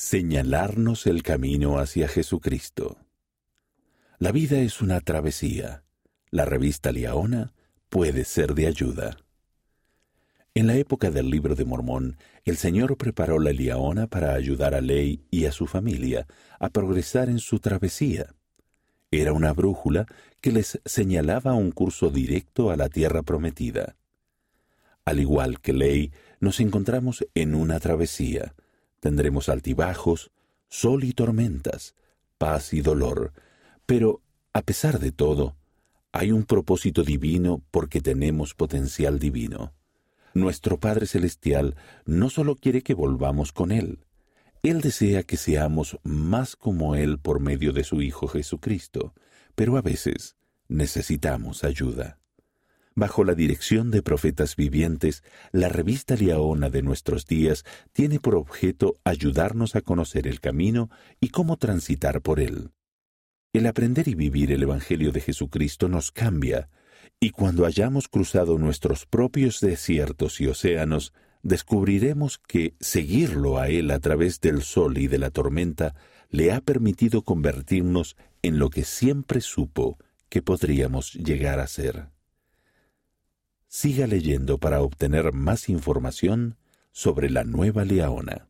Señalarnos el camino hacia Jesucristo. La vida es una travesía. La revista Liaona puede ser de ayuda. En la época del libro de Mormón, el Señor preparó la Liaona para ayudar a Ley y a su familia a progresar en su travesía. Era una brújula que les señalaba un curso directo a la tierra prometida. Al igual que Ley, nos encontramos en una travesía. Tendremos altibajos, sol y tormentas, paz y dolor, pero, a pesar de todo, hay un propósito divino porque tenemos potencial divino. Nuestro Padre Celestial no solo quiere que volvamos con Él, Él desea que seamos más como Él por medio de su Hijo Jesucristo, pero a veces necesitamos ayuda. Bajo la dirección de profetas vivientes, la revista Liaona de nuestros días tiene por objeto ayudarnos a conocer el camino y cómo transitar por él. El aprender y vivir el Evangelio de Jesucristo nos cambia, y cuando hayamos cruzado nuestros propios desiertos y océanos, descubriremos que seguirlo a Él a través del sol y de la tormenta le ha permitido convertirnos en lo que siempre supo que podríamos llegar a ser. Siga leyendo para obtener más información sobre la nueva Leona.